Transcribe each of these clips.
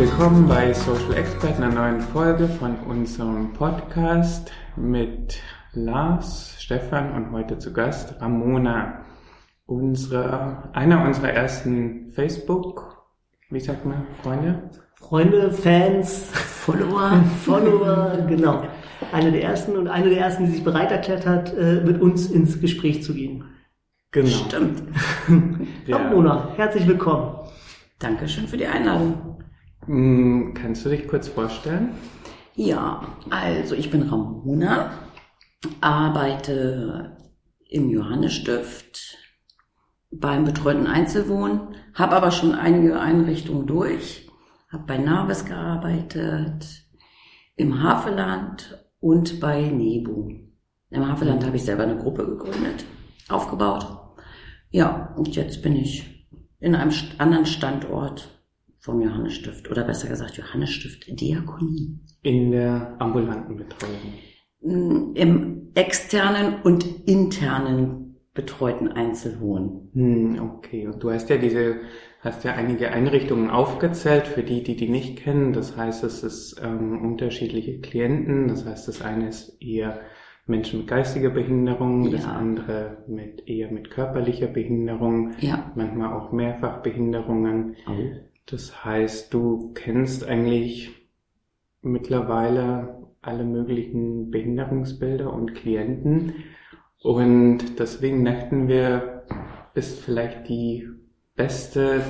willkommen bei Social Expert, einer neuen Folge von unserem Podcast mit Lars, Stefan und heute zu Gast Ramona. Unsere, einer unserer ersten Facebook, wie sagt man, Freunde? Freunde, Fans, Follower, Follower, genau. Eine der ersten und eine der ersten, die sich bereit erklärt hat, äh, mit uns ins Gespräch zu gehen. Genau. Stimmt. Ja. Ramona, herzlich willkommen. Dankeschön für die Einladung. Hm, Kannst du dich kurz vorstellen? Ja, also ich bin Ramona, arbeite im Johannesstift beim betreuten Einzelwohnen, habe aber schon einige Einrichtungen durch, habe bei Navis gearbeitet, im Havelland und bei Nebu. Im Havelland habe ich selber eine Gruppe gegründet, aufgebaut. Ja, und jetzt bin ich in einem anderen Standort vom Johannesstift oder besser gesagt Johannesstift Diakonie. In der ambulanten Betreuung. Mm, Im externen und internen betreuten Einzelwohnen. Hm, okay. Und du hast ja diese, hast ja einige Einrichtungen aufgezählt für die, die die nicht kennen. Das heißt, es ist ähm, unterschiedliche Klienten. Das heißt, das eine ist eher Menschen mit geistiger Behinderung, das Ja. andere mit eher mit körperlicher Behinderung, Ja. manchmal auch Mehrfachbehinderungen. Oh. Das heißt, du kennst eigentlich mittlerweile alle möglichen Behinderungsbilder und Klienten. Und deswegen dachten wir, bist vielleicht die beste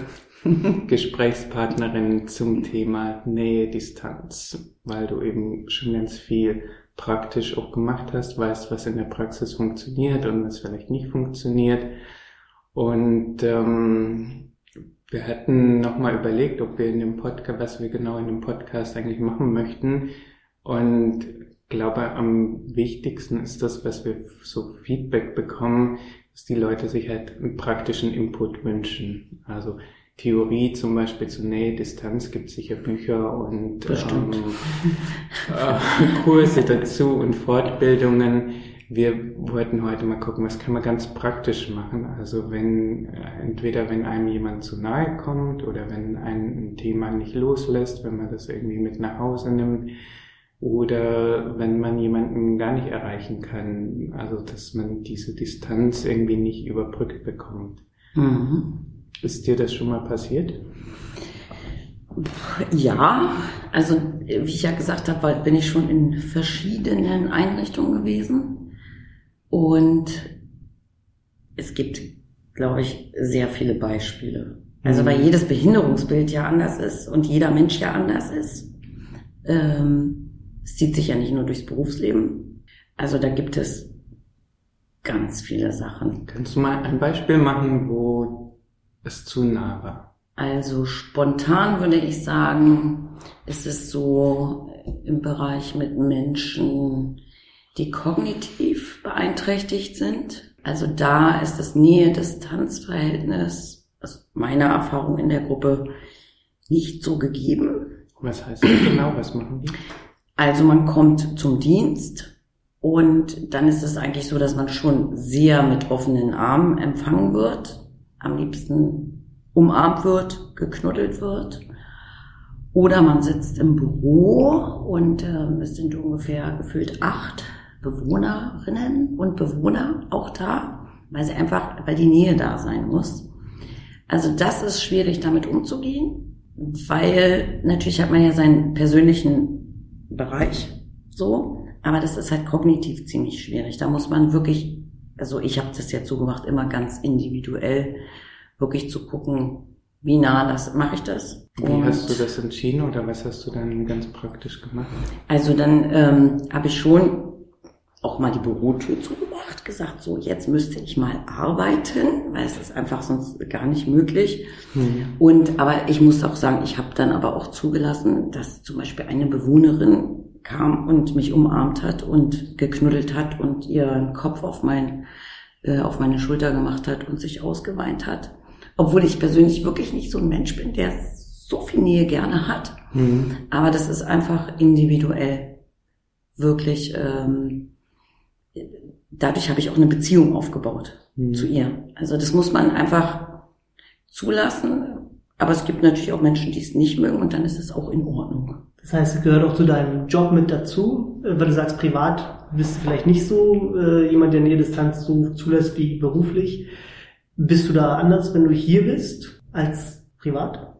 Gesprächspartnerin zum Thema Nähe, Distanz, weil du eben schon ganz viel praktisch auch gemacht hast, weißt, was in der Praxis funktioniert und was vielleicht nicht funktioniert. Und ähm, wir hatten nochmal überlegt, ob wir in dem Podcast, was wir genau in dem Podcast eigentlich machen möchten. Und glaube, am wichtigsten ist das, was wir so Feedback bekommen, dass die Leute sich halt einen praktischen Input wünschen. Also Theorie zum Beispiel zu Nähe, Distanz gibt sicher Bücher und ähm, äh, Kurse dazu und Fortbildungen. Wir wollten heute mal gucken, was kann man ganz praktisch machen. Also wenn, äh, entweder wenn einem jemand zu nahe kommt oder wenn ein Thema nicht loslässt, wenn man das irgendwie mit nach Hause nimmt oder wenn man jemanden gar nicht erreichen kann. Also dass man diese Distanz irgendwie nicht überbrückt bekommt. Mhm. Ist dir das schon mal passiert? Ja, also wie ich ja gesagt habe, bin ich schon in verschiedenen Einrichtungen gewesen. Und es gibt, glaube ich, sehr viele Beispiele. Also Mhm. weil jedes Behinderungsbild ja anders ist und jeder Mensch ja anders ist. Ähm, es zieht sich ja nicht nur durchs Berufsleben. Also da gibt es ganz viele Sachen. Kannst du mal ein Beispiel machen, wo es zu nah war? Also spontan würde ich sagen, ist es so im Bereich mit Menschen, die kognitiv beeinträchtigt sind. Also da ist das Nähe-Distanz-Verhältnis aus meiner Erfahrung in der Gruppe nicht so gegeben. Was heißt das genau? Was machen die? Also man kommt zum Dienst und dann ist es eigentlich so, dass man schon sehr mit offenen Armen empfangen wird, am liebsten umarmt wird, geknuddelt wird. Oder man sitzt im Büro und ähm, es sind ungefähr gefühlt acht Bewohnerinnen und Bewohner auch da, weil sie einfach, weil die Nähe da sein muss. Also das ist schwierig, damit umzugehen, weil natürlich hat man ja seinen persönlichen Bereich so, aber das ist halt kognitiv ziemlich schwierig. Da muss man wirklich, also ich habe das jetzt so gemacht, immer ganz individuell wirklich zu gucken, wie nah das mache ich das. Wie Und- hast du das entschieden oder was hast du dann ganz praktisch gemacht? also dann ähm, habe ich schon auch mal die Bürotür zugemacht, gesagt, so jetzt müsste ich mal arbeiten, weil es ist einfach sonst gar nicht möglich. Hm. Und aber ich muss auch sagen, ich habe dann aber auch zugelassen, dass zum Beispiel eine Bewohnerin kam und mich umarmt hat und geknuddelt hat und ihren Kopf auf mein äh, auf meine Schulter gemacht hat und sich ausgeweint hat, obwohl ich persönlich wirklich nicht so ein Mensch bin, der so viel Nähe gerne hat. Hm. Aber das ist einfach individuell wirklich. Ähm, dadurch habe ich auch eine Beziehung aufgebaut Hm. zu ihr. Also das muss man einfach zulassen, Aber es gibt natürlich auch Menschen, die es nicht mögen und dann ist es auch in Ordnung. Das heißt, es gehört auch zu deinem Job mit dazu, weil du sagst, privat bist du vielleicht nicht so äh, jemand, der Nähdistanz so zulässt wie beruflich. Bist du da anders, wenn du hier bist, als privat?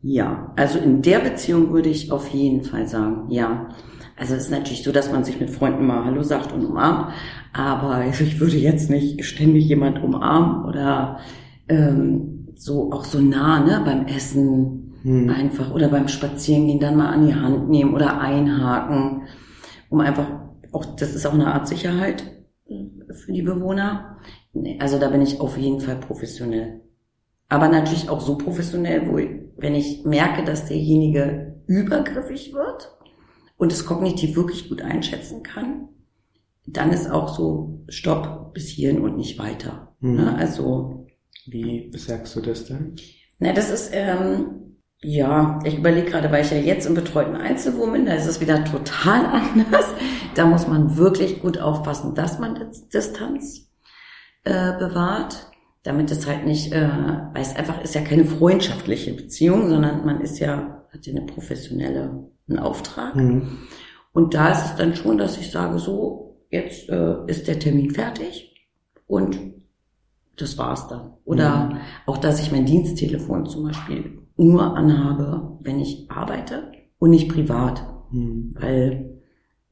Ja, also in der Beziehung würde ich auf jeden Fall sagen, ja. Also es ist natürlich so, dass man sich mit Freunden mal Hallo sagt und umarmt, aber ich würde jetzt nicht ständig jemand umarmen oder ähm, so auch so nah, ne, beim Essen hm. einfach oder beim Spazierengehen dann mal an die Hand nehmen oder einhaken, um einfach auch, das ist auch eine Art Sicherheit für die Bewohner. Also da bin ich auf jeden Fall professionell. Aber natürlich auch so professionell, wo, ich, wenn ich merke, dass derjenige übergriffig wird, und es kognitiv wirklich gut einschätzen kann, dann ist auch so Stopp bis hierhin und nicht weiter. Mhm. Ne? Also wie sagst du das dann? Na, das ist ähm, ja, ich überlege gerade, weil ich ja jetzt im betreuten Einzelwohn bin, da ist es wieder total anders. Da muss man wirklich gut aufpassen, dass man Distanz äh, bewahrt, damit es halt nicht, äh, weil es einfach ist ja keine freundschaftliche Beziehung, sondern man ist ja hat ja eine professionelle einen Auftrag. Mhm. Und da ist es dann schon, dass ich sage, so, jetzt äh, ist der Termin fertig und das war's dann. Oder mhm. auch, dass ich mein Diensttelefon zum Beispiel nur anhabe, wenn ich arbeite und nicht privat. Mhm. Weil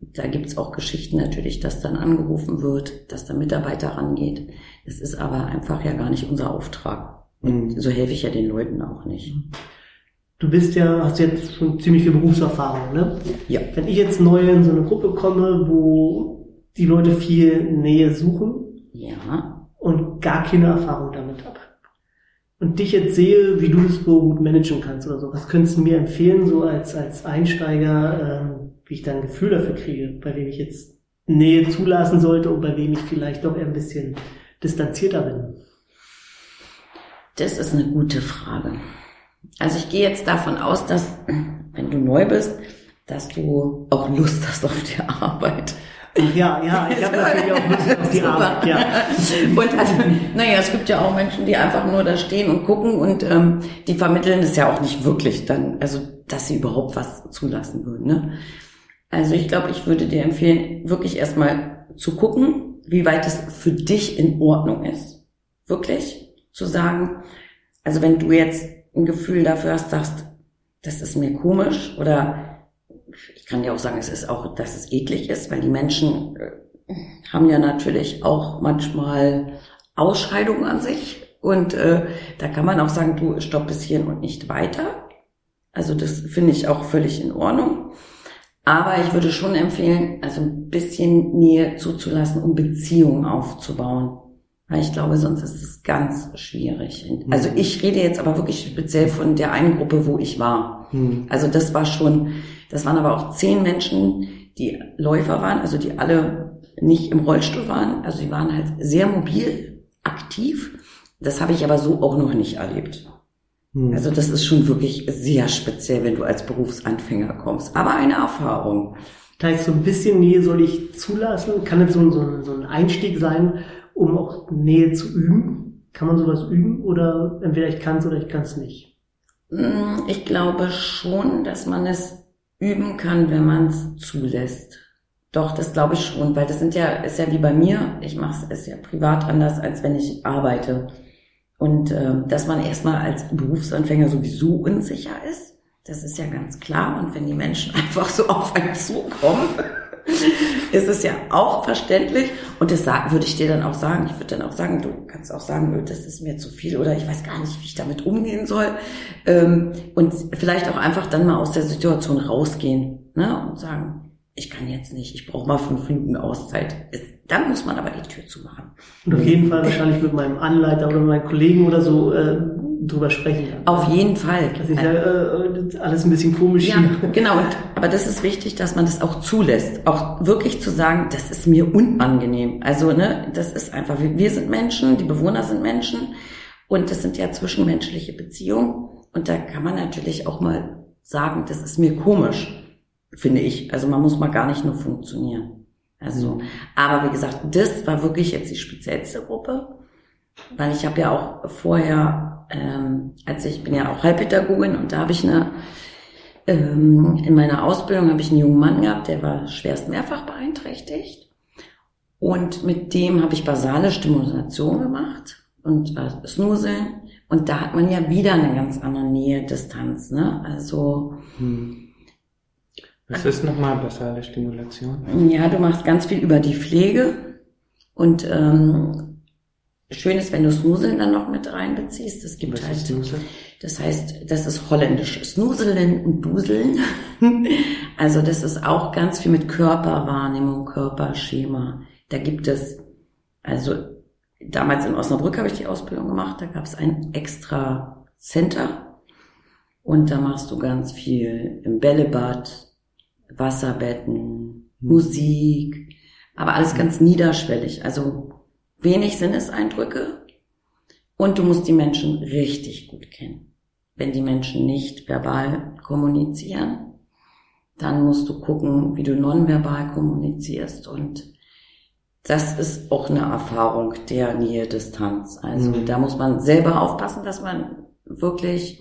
da gibt's auch Geschichten natürlich, dass dann angerufen wird, dass der Mitarbeiter rangeht. Das ist aber einfach ja gar nicht unser Auftrag. Und mhm. so helfe ich ja den Leuten auch nicht. Du bist ja, hast jetzt schon ziemlich viel Berufserfahrung, ne? Ja. Wenn ich jetzt neu in so eine Gruppe komme, wo die Leute viel Nähe suchen. Ja. Und gar keine Erfahrung damit habe. Und dich jetzt sehe, wie du es so gut managen kannst oder so. Was könntest du mir empfehlen, so als, als Einsteiger, ähm, wie ich da ein Gefühl dafür kriege, bei wem ich jetzt Nähe zulassen sollte und bei wem ich vielleicht doch eher ein bisschen distanzierter bin? Das ist eine gute Frage. Also ich gehe jetzt davon aus, dass, wenn du neu bist, dass du auch Lust hast auf die Arbeit. Ja, ja, ich habe natürlich auch Lust auf die. Arbeit, ja. Und also, naja, es gibt ja auch Menschen, die einfach nur da stehen und gucken und ähm, die vermitteln es ja auch nicht wirklich dann, also dass sie überhaupt was zulassen würden. Ne? Also ich glaube, ich würde dir empfehlen, wirklich erstmal zu gucken, wie weit es für dich in Ordnung ist. Wirklich zu sagen, also wenn du jetzt ein Gefühl dafür hast, sagst, das ist mir komisch oder ich kann dir auch sagen, es ist auch, dass es eklig ist, weil die Menschen äh, haben ja natürlich auch manchmal Ausscheidungen an sich und äh, da kann man auch sagen, du stopp bis hierhin und nicht weiter. Also das finde ich auch völlig in Ordnung. Aber ich würde schon empfehlen, also ein bisschen Nähe zuzulassen, um Beziehungen aufzubauen. Weil ich glaube, sonst ist es ganz schwierig. Mhm. Also ich rede jetzt aber wirklich speziell von der einen Gruppe, wo ich war. Mhm. Also das war schon, das waren aber auch zehn Menschen, die Läufer waren, also die alle nicht im Rollstuhl waren. Also die waren halt sehr mobil, aktiv. Das habe ich aber so auch noch nicht erlebt. Mhm. Also das ist schon wirklich sehr speziell, wenn du als Berufsanfänger kommst. Aber eine Erfahrung. Das heißt, so ein bisschen Nähe soll ich zulassen? Kann das so, so, so ein Einstieg sein, um auch Nähe zu üben? Kann man sowas üben oder entweder ich kann es oder ich kann es nicht? Mm, ich glaube schon, dass man es üben kann, wenn man es zulässt. Doch, das glaube ich schon, weil das sind ja, ist ja wie bei mir, ich mache es ja privat anders, als wenn ich arbeite. Und äh, dass man erstmal als Berufsanfänger sowieso unsicher ist, das ist ja ganz klar. Und wenn die Menschen einfach so auf einen zukommen, ist es ja auch verständlich. Und das würde ich dir dann auch sagen. Ich würde dann auch sagen, du kannst auch sagen, das ist mir zu viel oder ich weiß gar nicht, wie ich damit umgehen soll. Ähm, und vielleicht auch einfach dann mal aus der Situation rausgehen ne? und sagen, ich kann jetzt nicht, ich brauche mal fünf Minuten Auszeit. Dann muss man aber die Tür zumachen. Und auf jeden Fall wahrscheinlich mit meinem Anleiter oder meinen Kollegen oder so äh, drüber sprechen kann. Auf jeden Fall. Das ist ja äh, alles ein bisschen komisch. Ja, hier. genau. Und, aber das ist wichtig, dass man das auch zulässt. Auch wirklich zu sagen, das ist mir unangenehm. Also, ne, das ist einfach, wir sind Menschen, die Bewohner sind Menschen. Und das sind ja zwischenmenschliche Beziehungen. Und da kann man natürlich auch mal sagen, das ist mir komisch, finde ich. Also man muss mal gar nicht nur funktionieren. Also, mhm. aber wie gesagt, das war wirklich jetzt die speziellste Gruppe. Weil ich habe ja auch vorher, ähm, als ich bin ja auch Heilpädagogin und da habe ich eine ähm, in meiner Ausbildung habe ich einen jungen Mann gehabt, der war schwerst mehrfach beeinträchtigt und mit dem habe ich basale Stimulation gemacht und äh, Snuseln und da hat man ja wieder eine ganz andere Nähe, Distanz, ne? Also hm. Was ist nochmal basale Stimulation? Ja, du machst ganz viel über die Pflege und ähm, schön ist, wenn du Snuseln dann noch mit reinbeziehst. Es gibt Was halt, das heißt, das ist holländisch. Snuseln und Duseln. also das ist auch ganz viel mit Körperwahrnehmung, Körperschema. Da gibt es, also damals in Osnabrück habe ich die Ausbildung gemacht, da gab es ein extra Center und da machst du ganz viel im Bällebad, Wasserbetten, mhm. Musik, aber alles ganz niederschwellig. Also wenig Sinneseindrücke und du musst die Menschen richtig gut kennen. Wenn die Menschen nicht verbal kommunizieren, dann musst du gucken, wie du nonverbal kommunizierst und das ist auch eine Erfahrung der Nähe-Distanz. Also mhm. da muss man selber aufpassen, dass man wirklich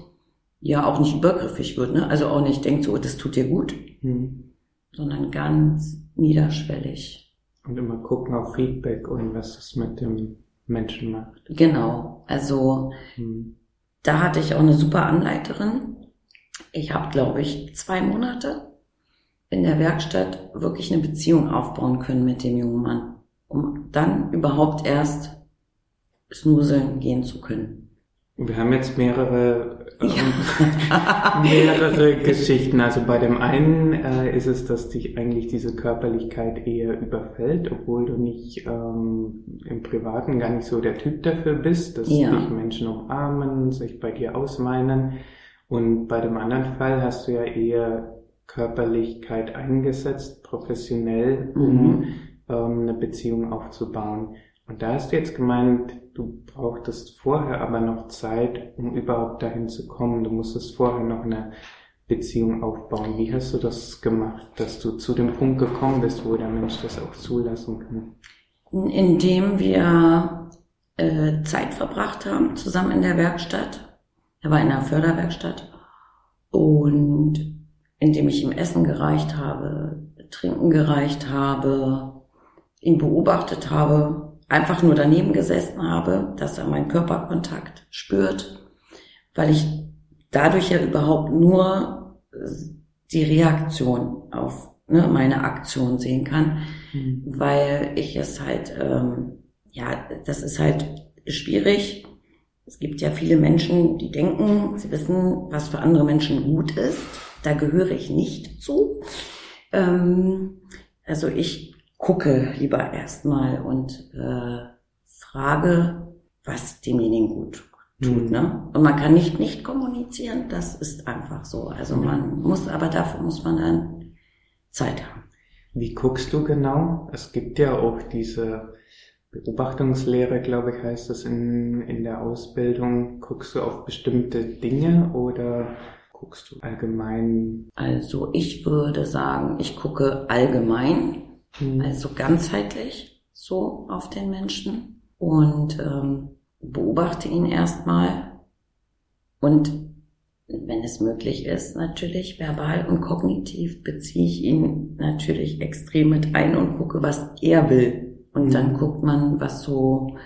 ja auch nicht übergriffig wird, ne? Also auch nicht denkt so, das tut dir gut, mhm. sondern ganz niederschwellig. Und immer gucken auf Feedback und was es mit dem Menschen macht. Genau. Also mhm. da hatte ich auch eine super Anleiterin. Ich habe, glaube ich, zwei Monate in der Werkstatt wirklich eine Beziehung aufbauen können mit dem jungen Mann, um dann überhaupt erst snuseln gehen zu können. Wir haben jetzt mehrere, ähm, mehrere Geschichten. Also bei dem einen äh, ist es, dass dich eigentlich diese Körperlichkeit eher überfällt, obwohl du nicht ähm, im Privaten gar nicht so der Typ dafür bist, dass ja. dich Menschen umarmen, sich bei dir ausmeinen. Und bei dem anderen Fall hast du ja eher Körperlichkeit eingesetzt, professionell, um mhm. ähm, eine Beziehung aufzubauen. Und da hast du jetzt gemeint, du brauchtest vorher aber noch Zeit, um überhaupt dahin zu kommen. Du musstest vorher noch eine Beziehung aufbauen. Wie hast du das gemacht, dass du zu dem Punkt gekommen bist, wo der Mensch das auch zulassen kann? Indem wir äh, Zeit verbracht haben, zusammen in der Werkstatt. Er war in einer Förderwerkstatt. Und indem ich ihm Essen gereicht habe, Trinken gereicht habe, ihn beobachtet habe, einfach nur daneben gesessen habe, dass er meinen Körperkontakt spürt, weil ich dadurch ja überhaupt nur die Reaktion auf ne, meine Aktion sehen kann, mhm. weil ich es halt, ähm, ja, das ist halt schwierig. Es gibt ja viele Menschen, die denken, sie wissen, was für andere Menschen gut ist. Da gehöre ich nicht zu. Ähm, also ich gucke lieber erstmal und äh, frage, was demjenigen gut tut. Mhm. Ne? Und man kann nicht nicht kommunizieren, das ist einfach so. Also man muss, aber dafür muss man dann Zeit haben. Wie guckst du genau? Es gibt ja auch diese Beobachtungslehre, glaube ich, heißt das in, in der Ausbildung. Guckst du auf bestimmte Dinge oder guckst du allgemein? Also ich würde sagen, ich gucke allgemein Mhm. Also ganzheitlich so auf den Menschen und ähm, beobachte ihn erstmal und wenn es möglich ist, natürlich verbal und kognitiv beziehe ich ihn natürlich extrem mit ein und gucke, was er will. Und mhm. dann guckt man, was so,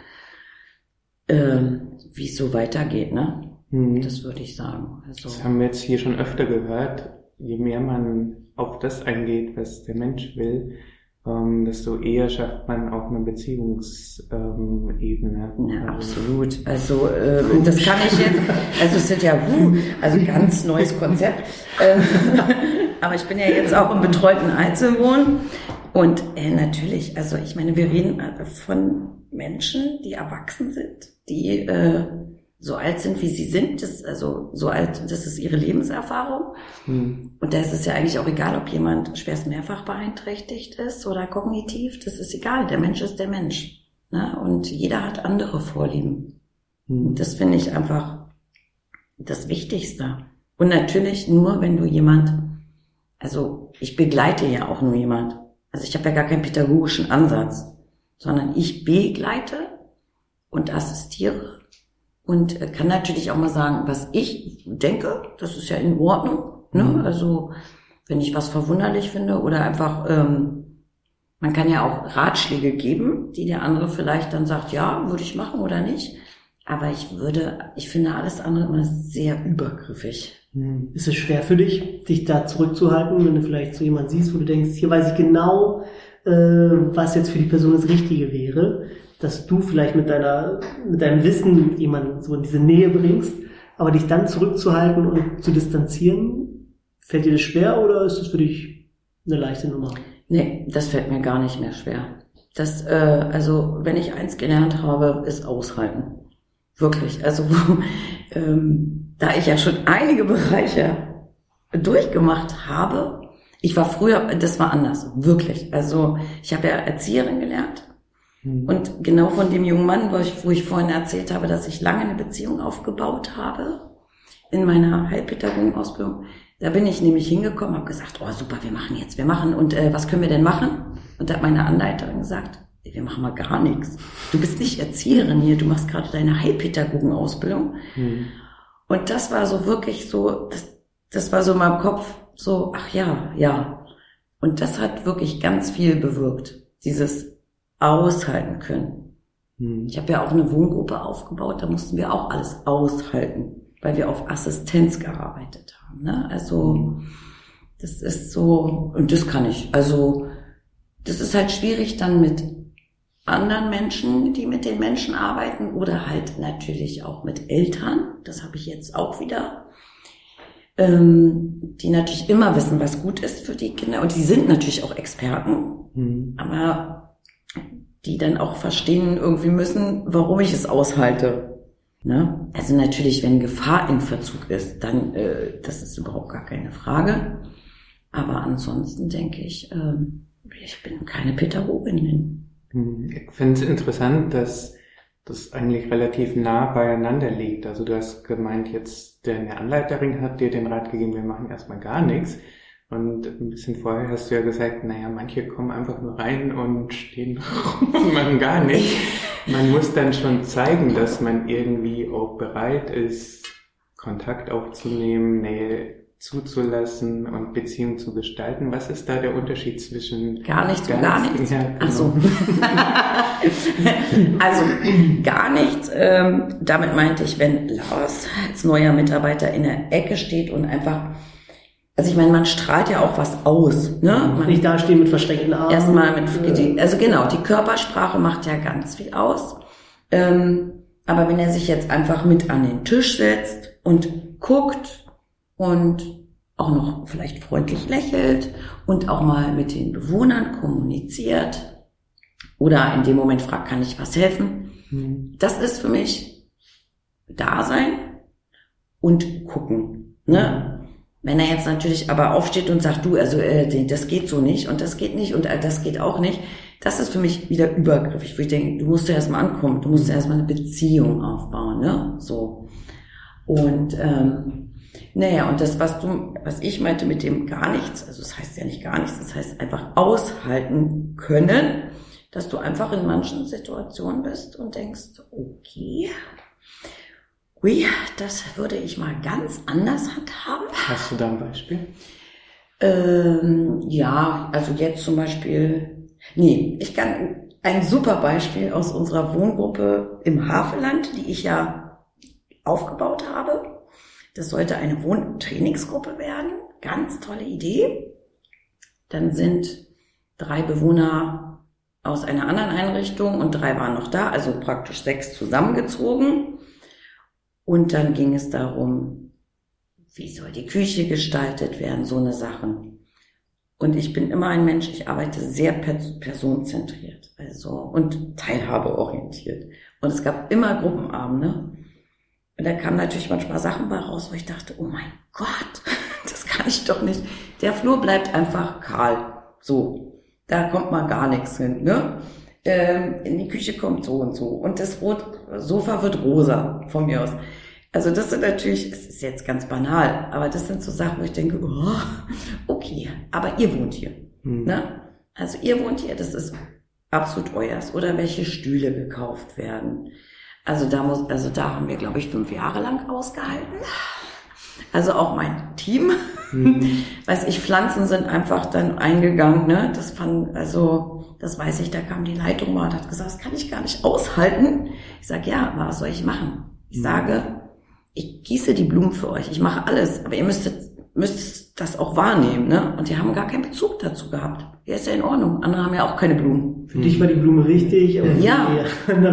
ähm, wie es so weitergeht, ne? Mhm. Das würde ich sagen. Also, das haben wir jetzt hier schon öfter gehört. Je mehr man auf das eingeht, was der Mensch will, ähm, desto eher schafft man auch eine Beziehungsebene. Ja, absolut. Also äh, das kann ich jetzt, also es sind ja uh, also ganz neues Konzept. Ähm, aber ich bin ja jetzt auch im betreuten Einzelwohnen und äh, natürlich, also ich meine, wir reden äh, von Menschen, die erwachsen sind, die äh, so alt sind, wie sie sind, das, also so alt, das ist ihre Lebenserfahrung. Hm. Und da ist es ja eigentlich auch egal, ob jemand schwerst mehrfach beeinträchtigt ist oder kognitiv, das ist egal, der Mensch ist der Mensch. Ne? Und jeder hat andere Vorlieben. Hm. Das finde ich einfach das Wichtigste. Und natürlich nur, wenn du jemand, also ich begleite ja auch nur jemand. Also ich habe ja gar keinen pädagogischen Ansatz, sondern ich begleite und assistiere und kann natürlich auch mal sagen, was ich denke, das ist ja in Ordnung. Ne? Mhm. Also wenn ich was verwunderlich finde oder einfach, ähm, man kann ja auch Ratschläge geben, die der andere vielleicht dann sagt, ja, würde ich machen oder nicht. Aber ich würde, ich finde alles andere immer sehr übergriffig. Hm. Ist es schwer für dich, dich da zurückzuhalten, wenn du vielleicht so jemand siehst, wo du denkst, hier weiß ich genau, äh, was jetzt für die Person das Richtige wäre, dass du vielleicht mit deiner, mit deinem Wissen jemanden so in diese Nähe bringst, aber dich dann zurückzuhalten und zu distanzieren, fällt dir das schwer oder ist es für dich eine leichte Nummer? Nee, das fällt mir gar nicht mehr schwer. Das, äh, also wenn ich eins gelernt habe, ist aushalten. Wirklich. Also ähm, da ich ja schon einige Bereiche durchgemacht habe, ich war früher, das war anders, wirklich. Also ich habe ja Erzieherin gelernt. Und genau von dem jungen Mann, wo ich, wo ich vorhin erzählt habe, dass ich lange eine Beziehung aufgebaut habe in meiner Heilpädagogenausbildung, da bin ich nämlich hingekommen, habe gesagt, oh super, wir machen jetzt, wir machen und äh, was können wir denn machen? Und da hat meine Anleiterin gesagt, "Ey, wir machen mal gar nichts. Du bist nicht Erzieherin hier, du machst gerade deine Heilpädagogenausbildung. Mhm. Und das war so wirklich so, das, das war so in meinem Kopf so, ach ja, ja. Und das hat wirklich ganz viel bewirkt, dieses Aushalten können. Mhm. Ich habe ja auch eine Wohngruppe aufgebaut, da mussten wir auch alles aushalten, weil wir auf Assistenz gearbeitet haben. Ne? Also das ist so, und das kann ich. Also das ist halt schwierig dann mit anderen Menschen, die mit den Menschen arbeiten oder halt natürlich auch mit Eltern. Das habe ich jetzt auch wieder. Ähm, die natürlich immer wissen, was gut ist für die Kinder. Und die sind natürlich auch Experten, Mhm. aber die dann auch verstehen irgendwie müssen, warum ich es aushalte. Ne? Also natürlich, wenn Gefahr in Verzug ist, dann äh, das ist überhaupt gar keine Frage. Aber ansonsten denke ich, ähm, ich bin keine Pädagogin. Hm, Ich finde es interessant, dass das eigentlich relativ nah beieinander liegt. Also du hast gemeint, jetzt deine Anleiterin hat dir den Rat gegeben, wir machen erstmal gar nichts. Und ein bisschen vorher hast du ja gesagt, naja, manche kommen einfach nur rein und stehen rum und machen gar nichts. Man muss dann schon zeigen, dass man irgendwie auch bereit ist, Kontakt aufzunehmen, Nähe zuzulassen und Beziehung zu gestalten. Was ist da der Unterschied zwischen Gar nichts und gar nichts. Ja, Ach so. genau. also gar nichts. Ähm, damit meinte ich, wenn Lars als neuer Mitarbeiter in der Ecke steht und einfach, also ich meine, man strahlt ja auch was aus. Ne? Man Nicht dastehen mit verschränkten Armen. Erstmal mit, also genau, die Körpersprache macht ja ganz viel aus. Ähm, aber wenn er sich jetzt einfach mit an den Tisch setzt und guckt und auch noch vielleicht freundlich lächelt und auch mal mit den Bewohnern kommuniziert oder in dem Moment fragt, kann ich was helfen? Hm. Das ist für mich Dasein und gucken. Ne? Wenn er jetzt natürlich aber aufsteht und sagt, du, also äh, das geht so nicht und das geht nicht und äh, das geht auch nicht, das ist für mich wieder übergriffig. Wo ich denke, du musst ja erstmal ankommen, du musst erstmal eine Beziehung aufbauen, ne? So. Und ähm, naja, und das, was du, was ich meinte mit dem gar nichts, also das heißt ja nicht gar nichts, das heißt einfach aushalten können, dass du einfach in manchen Situationen bist und denkst, okay, ui, das würde ich mal ganz anders handhaben. Hast du da ein Beispiel? Ähm, ja, also jetzt zum Beispiel, nee, ich kann ein super Beispiel aus unserer Wohngruppe im Havelland, die ich ja aufgebaut habe. Das sollte eine Wohntrainingsgruppe werden. Ganz tolle Idee. Dann sind drei Bewohner aus einer anderen Einrichtung und drei waren noch da, also praktisch sechs zusammengezogen. Und dann ging es darum, wie soll die Küche gestaltet werden, so eine Sachen. Und ich bin immer ein Mensch, ich arbeite sehr pers personenzentriert, also und teilhabeorientiert. Und es gab immer Gruppenabende. Und da kamen natürlich manchmal Sachen bei raus, wo ich dachte, oh mein Gott, das kann ich doch nicht. Der Flur bleibt einfach kahl. So. Da kommt mal gar nichts hin, ne? Ähm, in die Küche kommt so und so. Und das Rot Sofa wird rosa, von mir aus. Also das sind natürlich, es ist jetzt ganz banal, aber das sind so Sachen, wo ich denke, oh, okay, aber ihr wohnt hier. Hm. Ne? Also ihr wohnt hier, das ist absolut euers. Oder welche Stühle gekauft werden. Also da muss, also da haben wir, glaube ich, fünf Jahre lang ausgehalten. Also auch mein Team. Mhm. Weiß ich, Pflanzen sind einfach dann eingegangen, ne? Das fand, also, das weiß ich, da kam die Leitung mal und hat gesagt, das kann ich gar nicht aushalten. Ich sage, ja, was soll ich machen? Ich mhm. sage, ich gieße die Blumen für euch, ich mache alles, aber ihr müsstet, müsst das auch wahrnehmen, ne? Und die haben gar keinen Bezug dazu gehabt. Ja, ist ja in Ordnung. Andere haben ja auch keine Blumen. Für dich war die Blume richtig. Aber ja,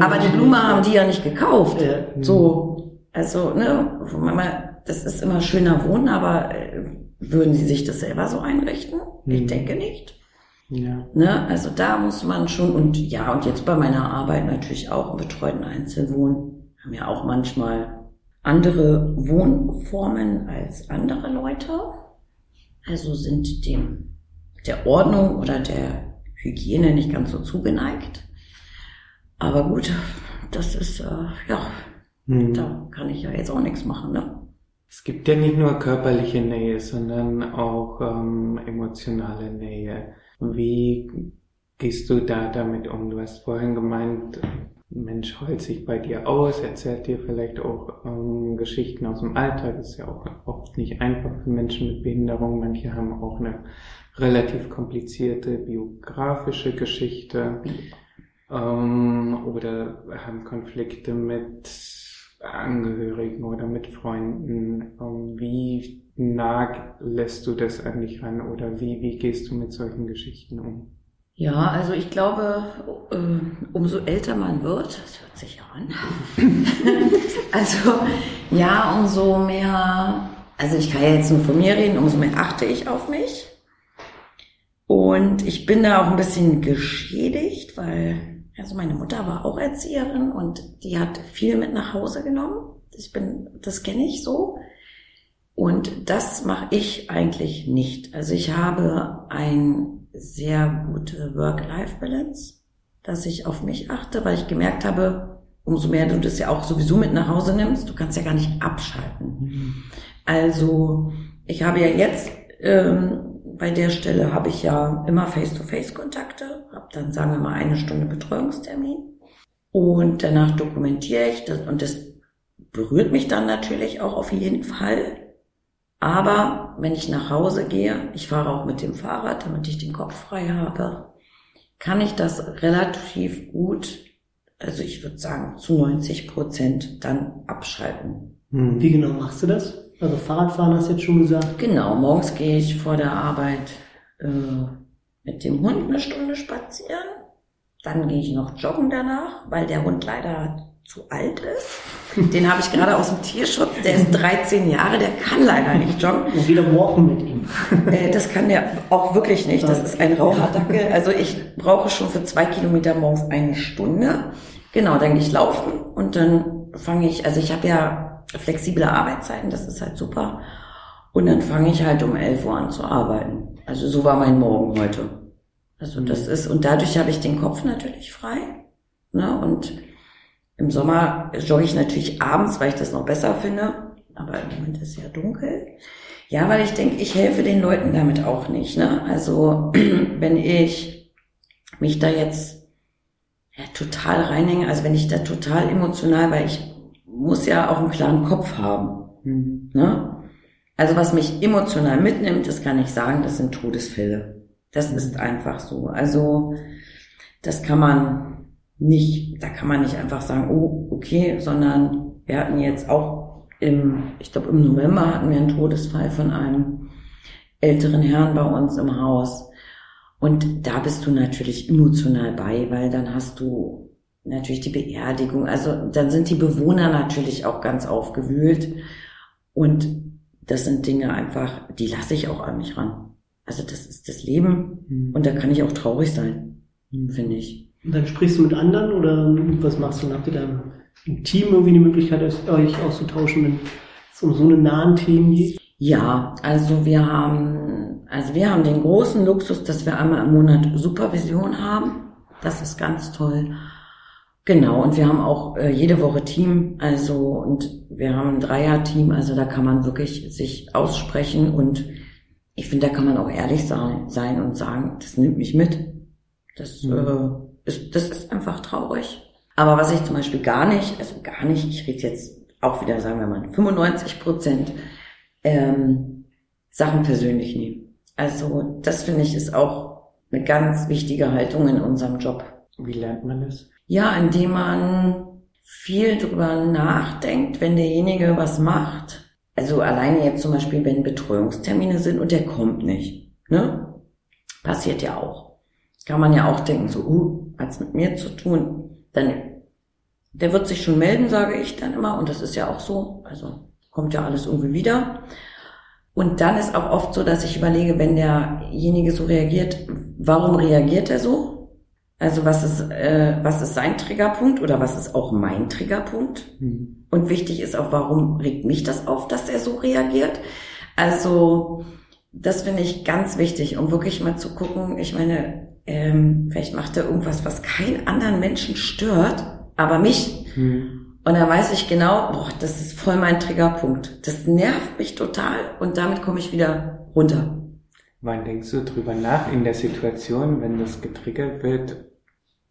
aber die Blume haben die ja nicht gekauft. Ja. So, also, ne, das ist immer schöner Wohnen, aber äh, würden sie sich das selber so einrichten? Mhm. Ich denke nicht. Ja. Ne, also da muss man schon, und ja, und jetzt bei meiner Arbeit natürlich auch im betreuten Einzelwohnen, haben ja auch manchmal andere Wohnformen als andere Leute. Also sind dem der Ordnung oder der Hygiene nicht ganz so zugeneigt. Aber gut, das ist, äh, ja, mhm. da kann ich ja jetzt auch nichts machen, ne? Es gibt ja nicht nur körperliche Nähe, sondern auch ähm, emotionale Nähe. Wie gehst du da damit um? Du hast vorhin gemeint, Mensch heult sich bei dir aus, erzählt dir vielleicht auch ähm, Geschichten aus dem Alltag. Ist ja auch oft nicht einfach für Menschen mit Behinderung. Manche haben auch eine relativ komplizierte biografische Geschichte ähm, oder haben Konflikte mit Angehörigen oder mit Freunden. Ähm, wie nah lässt du das an dich ran oder wie, wie gehst du mit solchen Geschichten um? Ja, also ich glaube, äh, umso älter man wird, das hört sich ja an, also ja, umso mehr, also ich kann ja jetzt nur von mir reden, umso mehr achte ich auf mich. Und ich bin da auch ein bisschen geschädigt, weil also meine Mutter war auch Erzieherin und die hat viel mit nach Hause genommen. Ich bin, das kenne ich so. Und das mache ich eigentlich nicht. Also ich habe ein sehr gute Work-Life-Balance, dass ich auf mich achte, weil ich gemerkt habe, umso mehr du das ja auch sowieso mit nach Hause nimmst, du kannst ja gar nicht abschalten. Mhm. Also ich habe ja jetzt ähm, bei der Stelle habe ich ja immer Face-to-Face-Kontakte, habe dann sagen wir mal eine Stunde Betreuungstermin und danach dokumentiere ich das und das berührt mich dann natürlich auch auf jeden Fall. Aber wenn ich nach Hause gehe, ich fahre auch mit dem Fahrrad, damit ich den Kopf frei habe, kann ich das relativ gut, also ich würde sagen zu 90 Prozent dann abschalten. Hm. Wie genau machst du das? Also Fahrradfahren hast du jetzt schon gesagt. Genau, morgens gehe ich vor der Arbeit äh, mit dem Hund eine Stunde spazieren. Dann gehe ich noch joggen danach, weil der Hund leider zu alt ist. Den habe ich gerade aus dem Tierschutz, der ist 13 Jahre, der kann leider nicht joggen. Und wieder walken mit ihm. Äh, das kann der auch wirklich nicht. Das ist ein raucher Dackel. Also ich brauche schon für zwei Kilometer morgens eine Stunde. Genau, dann gehe ich laufen und dann fange ich, also ich habe ja flexible Arbeitszeiten, das ist halt super. Und dann fange ich halt um 11 Uhr an zu arbeiten. Also so war mein Morgen heute. Also das ist, und dadurch habe ich den Kopf natürlich frei. Ne? Und im Sommer jogge ich natürlich abends, weil ich das noch besser finde. Aber im Moment ist ja dunkel. Ja, weil ich denke, ich helfe den Leuten damit auch nicht. Ne? Also wenn ich mich da jetzt ja, total reinhänge, also wenn ich da total emotional, weil ich muss ja auch einen klaren Kopf haben. Mhm. Ne? Also was mich emotional mitnimmt, das kann ich sagen, das sind Todesfälle. Das ist einfach so. Also das kann man nicht, da kann man nicht einfach sagen, oh, okay, sondern wir hatten jetzt auch im, ich glaube im November hatten wir einen Todesfall von einem älteren Herrn bei uns im Haus. Und da bist du natürlich emotional bei, weil dann hast du natürlich die Beerdigung. Also dann sind die Bewohner natürlich auch ganz aufgewühlt. Und das sind Dinge einfach, die lasse ich auch an mich ran. Also das ist das Leben mhm. und da kann ich auch traurig sein, mhm. finde ich. Und dann sprichst du mit anderen oder was machst du? Habt ihr da im Team irgendwie die Möglichkeit, euch auszutauschen, wenn es um so eine nahen Themen geht? Ja, also wir haben, also wir haben den großen Luxus, dass wir einmal im Monat Supervision haben. Das ist ganz toll. Genau, und wir haben auch äh, jede Woche Team, also und wir haben ein Dreier-Team, also da kann man wirklich sich aussprechen und ich finde, da kann man auch ehrlich sein, sein und sagen, das nimmt mich mit. Das mhm. äh, ist, das ist einfach traurig. Aber was ich zum Beispiel gar nicht, also gar nicht, ich rede jetzt auch wieder, sagen wir mal, 95 Prozent ähm, Sachen persönlich nehmen. Also das finde ich ist auch eine ganz wichtige Haltung in unserem Job. Wie lernt man das? Ja, indem man viel drüber nachdenkt, wenn derjenige was macht. Also alleine jetzt zum Beispiel, wenn Betreuungstermine sind und der kommt nicht. Ne? Passiert ja auch. Kann man ja auch denken, so, uh, hat's mit mir zu tun. Dann, der wird sich schon melden, sage ich dann immer. Und das ist ja auch so. Also kommt ja alles irgendwie wieder. Und dann ist auch oft so, dass ich überlege, wenn derjenige so reagiert, warum reagiert er so? Also was ist, äh, was ist sein Triggerpunkt oder was ist auch mein Triggerpunkt? Mhm. Und wichtig ist auch, warum regt mich das auf, dass er so reagiert? Also das finde ich ganz wichtig, um wirklich mal zu gucken. Ich meine, ähm, vielleicht macht er irgendwas, was keinen anderen Menschen stört, aber mich. Mhm. Und dann weiß ich genau, boah, das ist voll mein Triggerpunkt. Das nervt mich total und damit komme ich wieder runter. Wann denkst du drüber nach in der Situation, wenn das getriggert wird?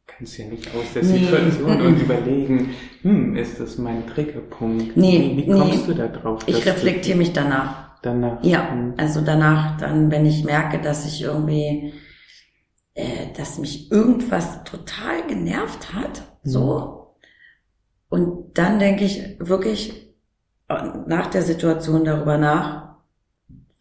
Kannst ja nicht aus der nee. Situation und überlegen, hm, ist das mein Triggerpunkt? Nee, wie, wie kommst nee. du da drauf? Ich reflektiere mich danach. Danach? Ja, hm. also danach, dann, wenn ich merke, dass ich irgendwie, äh, dass mich irgendwas total genervt hat, so. Hm. Und dann denke ich wirklich äh, nach der Situation darüber nach,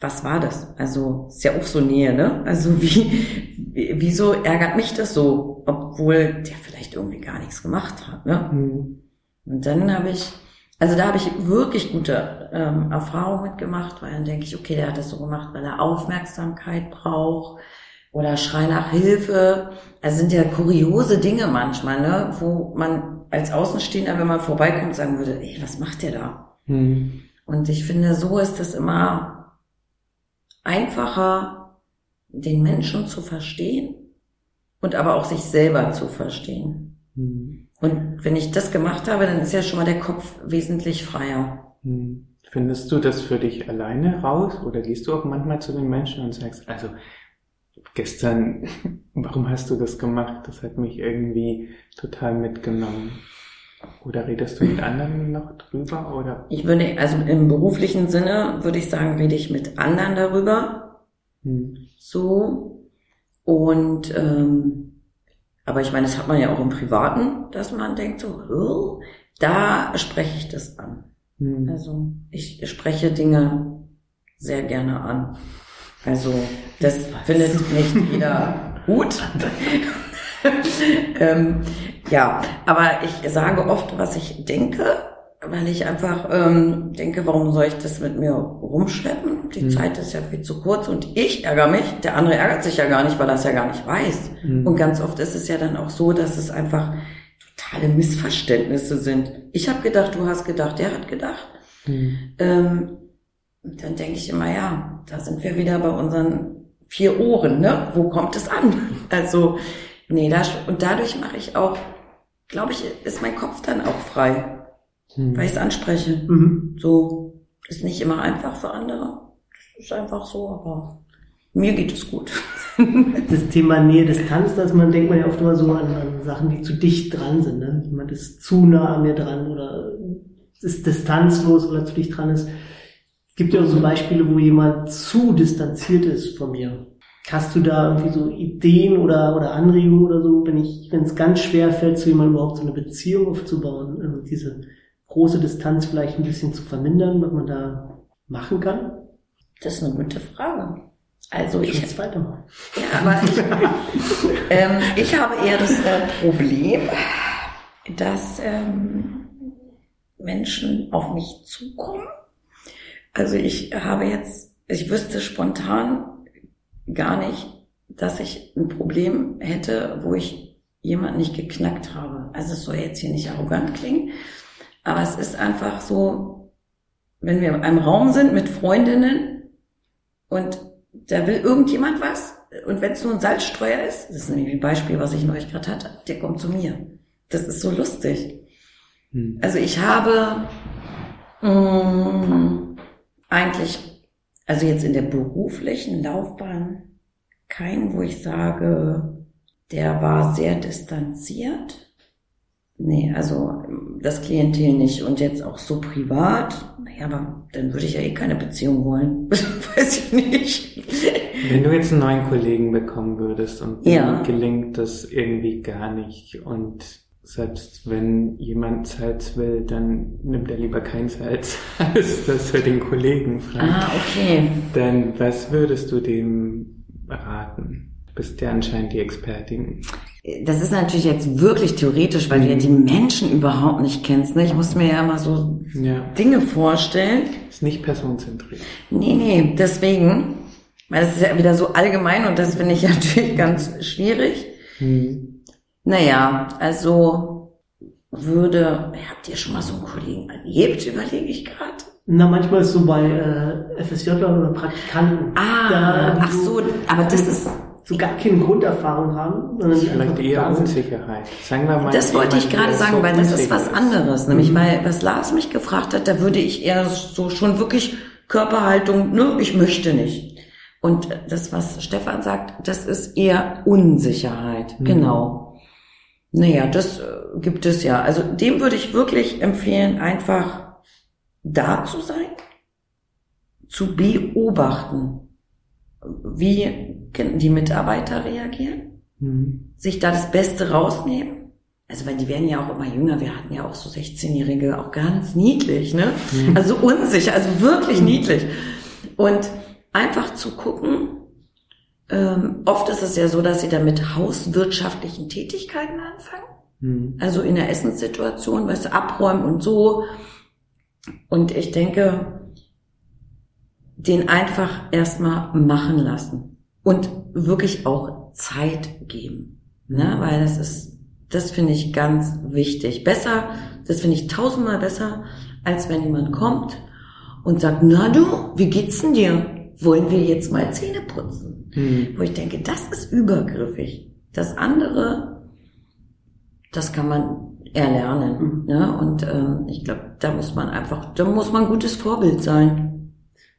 was war das? Also ist ja auch so Nähe, ne? Also wie, wieso ärgert mich das so, obwohl der vielleicht irgendwie gar nichts gemacht hat, ne? Mhm. Und dann habe ich, also da habe ich wirklich gute ähm, Erfahrungen mitgemacht, weil dann denke ich, okay, der hat das so gemacht, weil er Aufmerksamkeit braucht oder Schrei nach Hilfe. Also sind ja kuriose Dinge manchmal, ne? Wo man als Außenstehender, wenn man vorbeikommt, sagen würde, ey, was macht der da? Mhm. Und ich finde, so ist es immer einfacher, den Menschen zu verstehen und aber auch sich selber zu verstehen. Mhm. Und wenn ich das gemacht habe, dann ist ja schon mal der Kopf wesentlich freier. Mhm. Findest du das für dich alleine raus oder gehst du auch manchmal zu den Menschen und sagst, also gestern, warum hast du das gemacht? Das hat mich irgendwie total mitgenommen. Oder redest du mit anderen noch drüber? Oder? Ich würde, also im beruflichen Sinne würde ich sagen, rede ich mit anderen darüber. Hm. So. Und ähm, aber ich meine, das hat man ja auch im Privaten, dass man denkt so, oh, da spreche ich das an. Hm. Also ich spreche Dinge sehr gerne an. Also das findet nicht jeder gut. ähm, ja, aber ich sage oft, was ich denke, weil ich einfach ähm, denke, warum soll ich das mit mir rumschleppen? Die mhm. Zeit ist ja viel zu kurz und ich ärgere mich. Der andere ärgert sich ja gar nicht, weil er es ja gar nicht weiß. Mhm. Und ganz oft ist es ja dann auch so, dass es einfach totale Missverständnisse sind. Ich habe gedacht, du hast gedacht, der hat gedacht. Mhm. Ähm, dann denke ich immer, ja, da sind wir wieder bei unseren vier Ohren, ne? Wo kommt es an? Also Nee, das, und dadurch mache ich auch, glaube ich, ist mein Kopf dann auch frei, mhm. weil ich es anspreche. Mhm. So ist nicht immer einfach für andere. Das ist einfach so, aber mir geht es gut. das Thema Nähe, Distanz, dass man denkt man ja oft immer so an, an Sachen, die zu dicht dran sind. Ne? Jemand ist zu nah an mir dran oder ist distanzlos oder zu dicht dran ist. Es gibt ja auch so Beispiele, wo jemand zu distanziert ist von mir. Hast du da irgendwie so Ideen oder, oder Anregungen oder so, wenn ich, wenn es ganz schwer fällt, zu jemandem überhaupt so eine Beziehung aufzubauen, also diese große Distanz vielleicht ein bisschen zu vermindern, was man da machen kann? Das ist eine gute Frage. Also ich, ich weitermachen. Ja, aber ich, ähm, ich habe eher das äh, Problem, dass ähm, Menschen auf mich zukommen. Also ich habe jetzt, ich wüsste spontan gar nicht, dass ich ein Problem hätte, wo ich jemand nicht geknackt habe. Also es soll jetzt hier nicht arrogant klingen, aber es ist einfach so, wenn wir in einem Raum sind mit Freundinnen und da will irgendjemand was und wenn es nur ein Salzstreuer ist, das ist nämlich ein Beispiel, was ich neulich gerade hatte, der kommt zu mir. Das ist so lustig. Hm. Also ich habe mh, mm, eigentlich also jetzt in der beruflichen Laufbahn keinen, wo ich sage, der war sehr distanziert. Nee, also das Klientel nicht. Und jetzt auch so privat, naja, aber dann würde ich ja eh keine Beziehung wollen. Weiß ich nicht. Wenn du jetzt einen neuen Kollegen bekommen würdest und Ja. gelingt das irgendwie gar nicht und selbst wenn jemand Salz will, dann nimmt er lieber kein Salz, als dass er den Kollegen fragt. Ah, okay. Dann was würdest du dem raten? Du bist ja anscheinend die Expertin. Das ist natürlich jetzt wirklich theoretisch, weil du ja die Menschen überhaupt nicht kennst. Ne? Ich muss mir ja immer so Ja. Dinge vorstellen. Ist nicht personenzentriert. Nee, nee, deswegen, weil das ist ja wieder so allgemein und das finde ich natürlich ganz schwierig. Hm. Naja, also würde, habt ihr schon mal so einen Kollegen erlebt, überlege ich gerade. Na, manchmal ist so bei äh, FSJlern oder Praktikanten. Ah, da, die ach so, aber das ist, so gar keine Grunderfahrung haben, sondern Vielleicht eher. Unsicherheit. Sagen wir mal. das wollte ich gerade sagen, so weil das ist was anderes. Mhm. Nämlich, weil, was Lars mich gefragt hat, da würde ich eher so schon wirklich Körperhaltung, ne, ich möchte nicht. Und das, was Stefan sagt, das ist eher Unsicherheit. Mhm. Genau. Naja, das äh, gibt es ja. Also dem würde ich wirklich empfehlen, einfach da zu sein, zu beobachten, wie die Mitarbeiter reagieren Hm. sich da das Beste rausnehmen. Also, weil die werden ja auch immer jünger. Wir hatten ja auch so 16-Jährige, auch ganz niedlich, ne? Also unsicher, also wirklich niedlich. Und einfach zu gucken, ähm, oft ist es ja so, dass sie dann mit hauswirtschaftlichen Tätigkeiten anfangen. Hm. Also in der Essenssituation, weißt du, abräumen und so. Und ich denke, den einfach erstmal machen lassen. Und wirklich auch Zeit geben. Ne? Weil das ist, das finde ich ganz wichtig. Besser, das finde ich tausendmal besser, als wenn jemand kommt und sagt, na du, wie geht's denn dir? Wollen wir jetzt mal Zähne putzen? Hm. wo ich denke, das ist übergriffig. Das andere, das kann man erlernen. Ne? Und ähm, ich glaube, da muss man einfach, da muss man ein gutes Vorbild sein.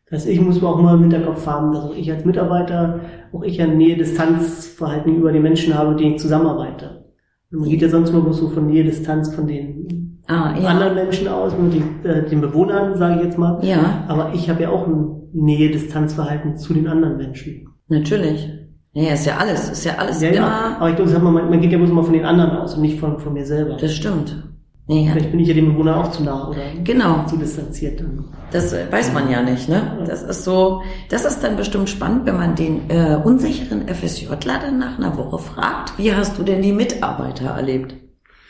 Das heißt, ich muss mir auch mal im Hinterkopf haben, dass auch ich als Mitarbeiter, auch ich ein Nähe-Distanz-Verhalten über die Menschen habe, mit denen ich zusammenarbeite. Man geht ja sonst immer bloß so von Nähe-Distanz von den Ah, ja. anderen Menschen aus, mit den, äh, den Bewohnern, sage ich jetzt mal. Ja, Aber ich habe ja auch ein Nähe-Distanz-Verhalten zu den anderen Menschen. Natürlich. Ja, ist ja alles, ist ja alles Ja, immer. ja. Aber ich glaube, man, man geht ja bloß immer von den anderen aus und nicht von, von mir selber. Das stimmt. Ja. Vielleicht bin ich ja dem Bewohner auch zu nah oder Genau. zu distanziert. Das äh, weiß man ja nicht, ne? Das ist so, das ist dann bestimmt spannend, wenn man den äh, unsicheren FSJler dann nach einer Woche fragt, wie hast du denn die Mitarbeiter erlebt?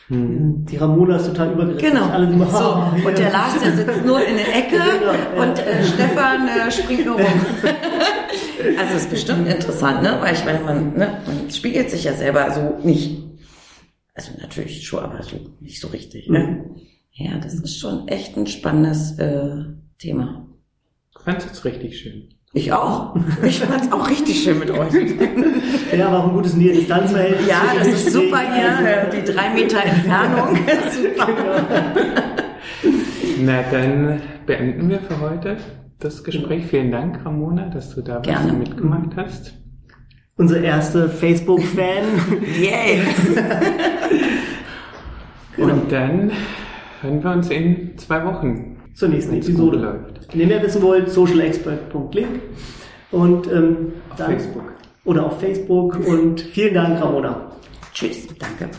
Hm. Die Ramona ist total übergriffig. Genau. Alle, so. Und der Lars, der sitzt nur in der Ecke Genau, und äh, Stefan äh, springt nur rum. also ist bestimmt interessant, ne? Weil ich meine, man, ne, man spiegelt sich ja selber so nicht. Also natürlich schon, aber so nicht so richtig. Ne? Mhm. Ja, das ist schon echt ein spannendes äh, Thema. Ich fand's jetzt richtig schön. Ich auch. Ich fand's auch richtig schön mit euch. Ja, aber auch ein gutes Nähe-Distanz-Verhältnis. Ja, das ist super hier, Also, äh, die drei Meter Entfernung. super. Na, dann beenden wir für heute das Gespräch. Vielen Dank, Ramona, dass du da Gerne. mitgemacht hast. Unsere erste Facebook-Fan. Yay. Und dann hören wir uns in zwei Wochen. Zur nächsten Episode. läuft. Wenn ihr mehr wissen wollt, socialexpert.link und ähm, Auf dann, Facebook. oder auf Facebook und vielen Dank, Ramona. Tschüss. Danke.